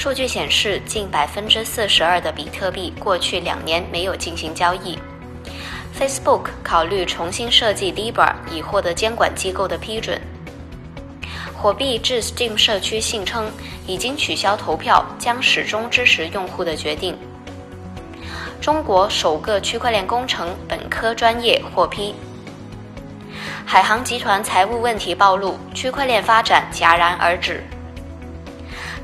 数据显示，近百分之四十二的比特币过去两年没有进行交易。Facebook 考虑重新设计 Libra 以获得监管机构的批准。火币至 Steam 社区信称已经取消投票，将始终支持用户的决定。中国首个区块链工程本科专业获批。海航集团财务问题暴露，区块链发展戛然而止。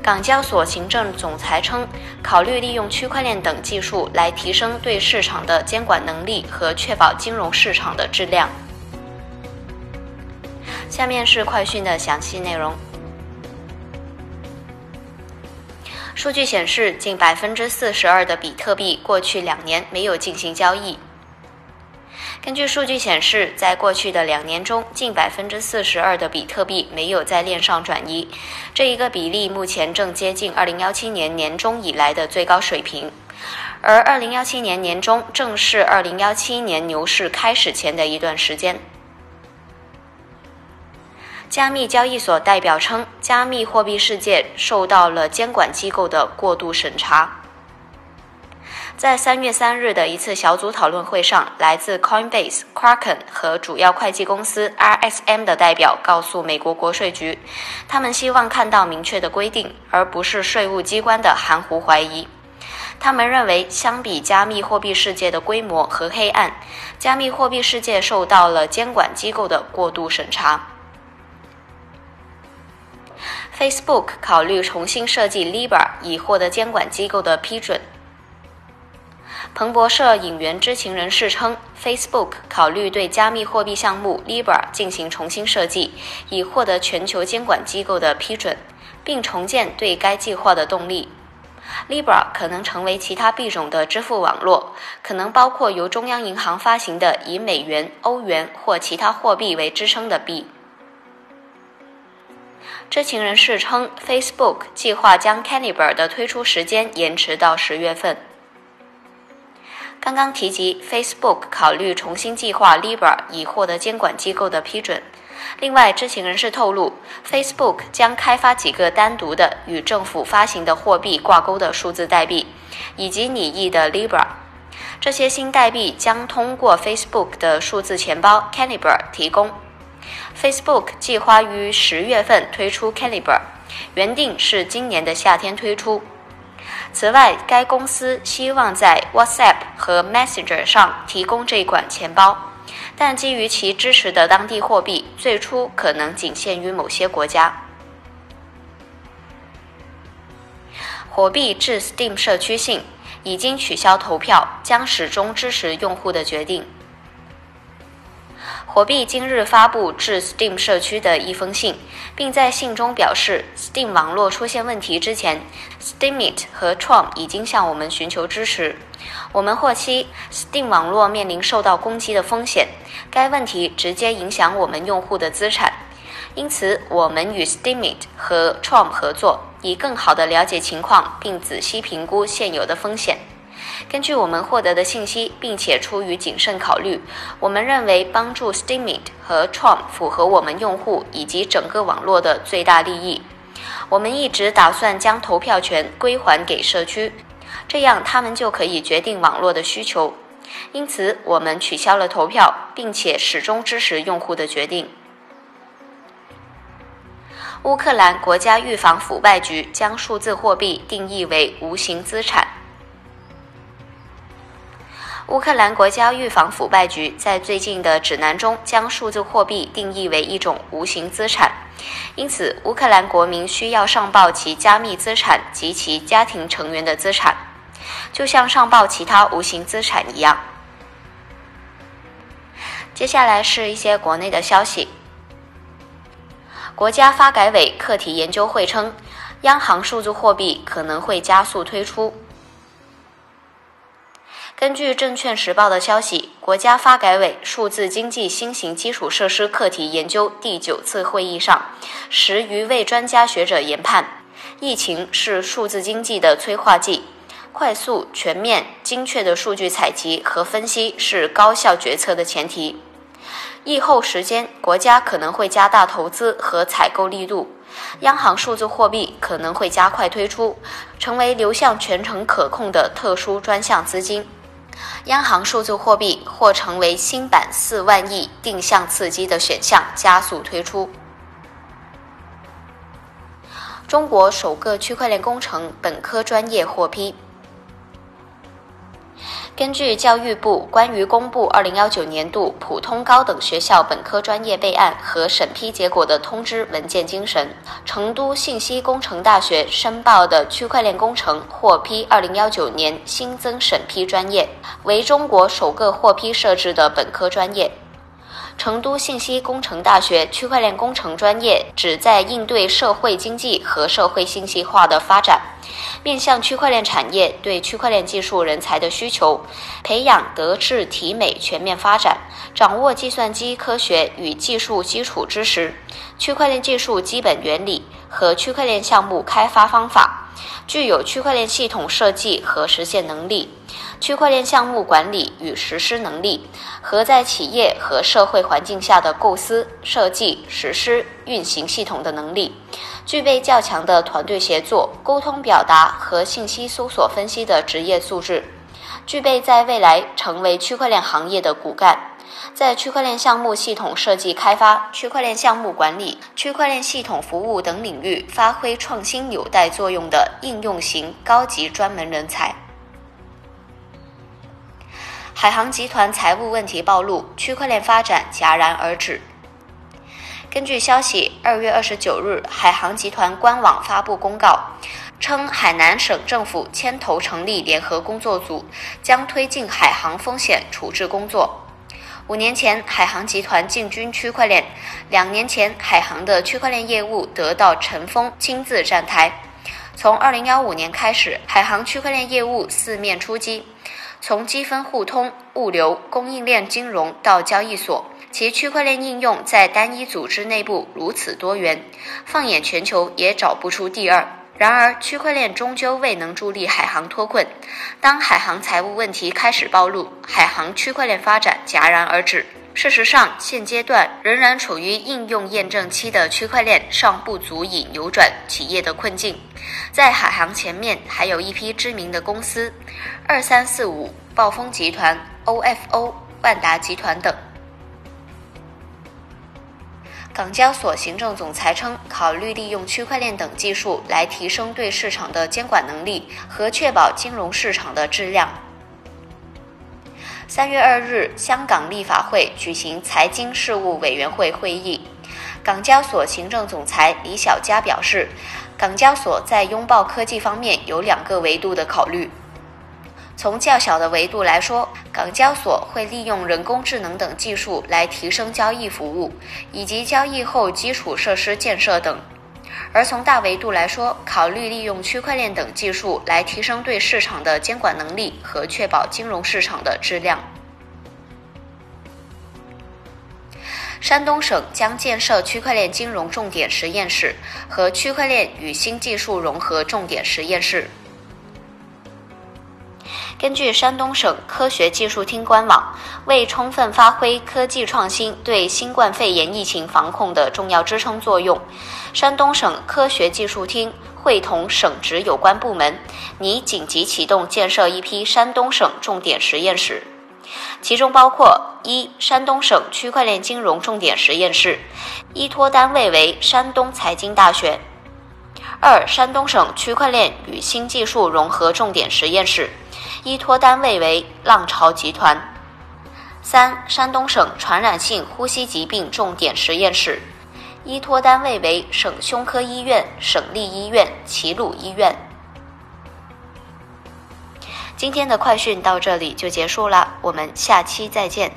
港交所行政总裁称，考虑利用区块链等技术来提升对市场的监管能力和确保金融市场的质量。下面是快讯的详细内容。数据显示，近百分之四十二的比特币过去两年没有进行交易。根据数据显示，在过去的两年中，近百分之四十二的比特币没有在链上转移，这一个比例目前正接近二零幺七年年中以来的最高水平。而二零幺七年年中正是二零幺七年牛市开始前的一段时间。加密交易所代表称，加密货币世界受到了监管机构的过度审查。在三月三日的一次小组讨论会上，来自 Coinbase、Kraken 和主要会计公司 RSM 的代表告诉美国国税局，他们希望看到明确的规定，而不是税务机关的含糊怀疑。他们认为，相比加密货币世界的规模和黑暗，加密货币世界受到了监管机构的过度审查。Facebook 考虑重新设计 Libra 以获得监管机构的批准。彭博社引援知情人士称，Facebook 考虑对加密货币项目 Libra 进行重新设计，以获得全球监管机构的批准，并重建对该计划的动力。Libra 可能成为其他币种的支付网络，可能包括由中央银行发行的以美元、欧元或其他货币为支撑的币。知情人士称，Facebook 计划将 Calibre 的推出时间延迟到十月份。刚刚提及，Facebook 考虑重新计划 Libra 以获得监管机构的批准。另外，知情人士透露，Facebook 将开发几个单独的与政府发行的货币挂钩的数字代币，以及拟议的 Libra。这些新代币将通过 Facebook 的数字钱包 Calibre 提供。Facebook 计划于十月份推出 Calibre，原定是今年的夏天推出。此外，该公司希望在 WhatsApp 和 Messenger 上提供这款钱包，但基于其支持的当地货币，最初可能仅限于某些国家。货币至 Steam 社区性已经取消投票，将始终支持用户的决定。火币今日发布致 Steam 社区的一封信，并在信中表示，Steam 网络出现问题之前，Steamit 和 Tron 已经向我们寻求支持。我们获悉，Steam 网络面临受到攻击的风险，该问题直接影响我们用户的资产。因此，我们与 Steamit 和 Tron 合作，以更好地了解情况，并仔细评估现有的风险。根据我们获得的信息，并且出于谨慎考虑，我们认为帮助 Steemit 和 Trump 符合我们用户以及整个网络的最大利益。我们一直打算将投票权归还给社区，这样他们就可以决定网络的需求。因此，我们取消了投票，并且始终支持用户的决定。乌克兰国家预防腐败局将数字货币定义为无形资产。乌克兰国家预防腐败局在最近的指南中将数字货币定义为一种无形资产，因此乌克兰国民需要上报其加密资产及其家庭成员的资产，就像上报其他无形资产一样。接下来是一些国内的消息。国家发改委课题研究会称，央行数字货币可能会加速推出。根据证券时报的消息，国家发改委数字经济新型基础设施课题研究第九次会议上，十余位专家学者研判，疫情是数字经济的催化剂，快速、全面、精确的数据采集和分析是高效决策的前提。疫后时间，国家可能会加大投资和采购力度。央行数字货币可能会加快推出，成为流向全程可控的特殊专项资金。央行数字货币或成为新版四万亿定向刺激的选项，加速推出。中国首个区块链工程本科专业获批。根据教育部关于公布2019年度普通高等学校本科专业备案和审批结果的通知文件精神，成都信息工程大学申报的区块链工程获批2019年新增审批专业，为中国首个获批设置的本科专业。成都信息工程大学区块链工程专业旨在应对社会经济和社会信息化的发展，面向区块链产业对区块链技术人才的需求，培养德智体美全面发展，掌握计算机科学与技术基础知识、区块链技术基本原理和区块链项目开发方法，具有区块链系统设计和实现能力。区块链项目管理与实施能力和在企业和社会环境下的构思、设计、实施、运行系统的能力，具备较强的团队协作、沟通表达和信息搜索分析的职业素质，具备在未来成为区块链行业的骨干，在区块链项目系统设计开发、区块链项目管理、区块链系统服务等领域发挥创新纽带作用的应用型高级专门人才。海航集团财务问题暴露，区块链发展戛然而止。根据消息，二月二十九日，海航集团官网发布公告，称海南省政府牵头成立联合工作组，将推进海航风险处置工作。五年前，海航集团进军区块链；两年前，海航的区块链业务得到陈峰亲自站台。从二零幺五年开始，海航区块链业务四面出击。从积分互通、物流、供应链、金融到交易所，其区块链应用在单一组织内部如此多元，放眼全球也找不出第二。然而，区块链终究未能助力海航脱困。当海航财务问题开始暴露，海航区块链发展戛然而止。事实上，现阶段仍然处于应用验证期的区块链尚不足以扭转企业的困境。在海航前面，还有一批知名的公司，二三四五、暴风集团、OFO、万达集团等。港交所行政总裁称，考虑利用区块链等技术来提升对市场的监管能力和确保金融市场的质量。三月二日，香港立法会举行财经事务委员会会议，港交所行政总裁李小加表示，港交所在拥抱科技方面有两个维度的考虑。从较小的维度来说，港交所会利用人工智能等技术来提升交易服务以及交易后基础设施建设等。而从大维度来说，考虑利用区块链等技术来提升对市场的监管能力和确保金融市场的质量。山东省将建设区块链金融重点实验室和区块链与新技术融合重点实验室。根据山东省科学技术厅官网，为充分发挥科技创新对新冠肺炎疫情防控的重要支撑作用，山东省科学技术厅会同省直有关部门，拟紧急启动建设一批山东省重点实验室，其中包括一山东省区块链金融重点实验室，依托单位为山东财经大学；二山东省区块链与新技术融合重点实验室。依托单位为浪潮集团。三、山东省传染性呼吸疾病重点实验室，依托单位为省胸科医院、省立医院、齐鲁医院。今天的快讯到这里就结束了，我们下期再见。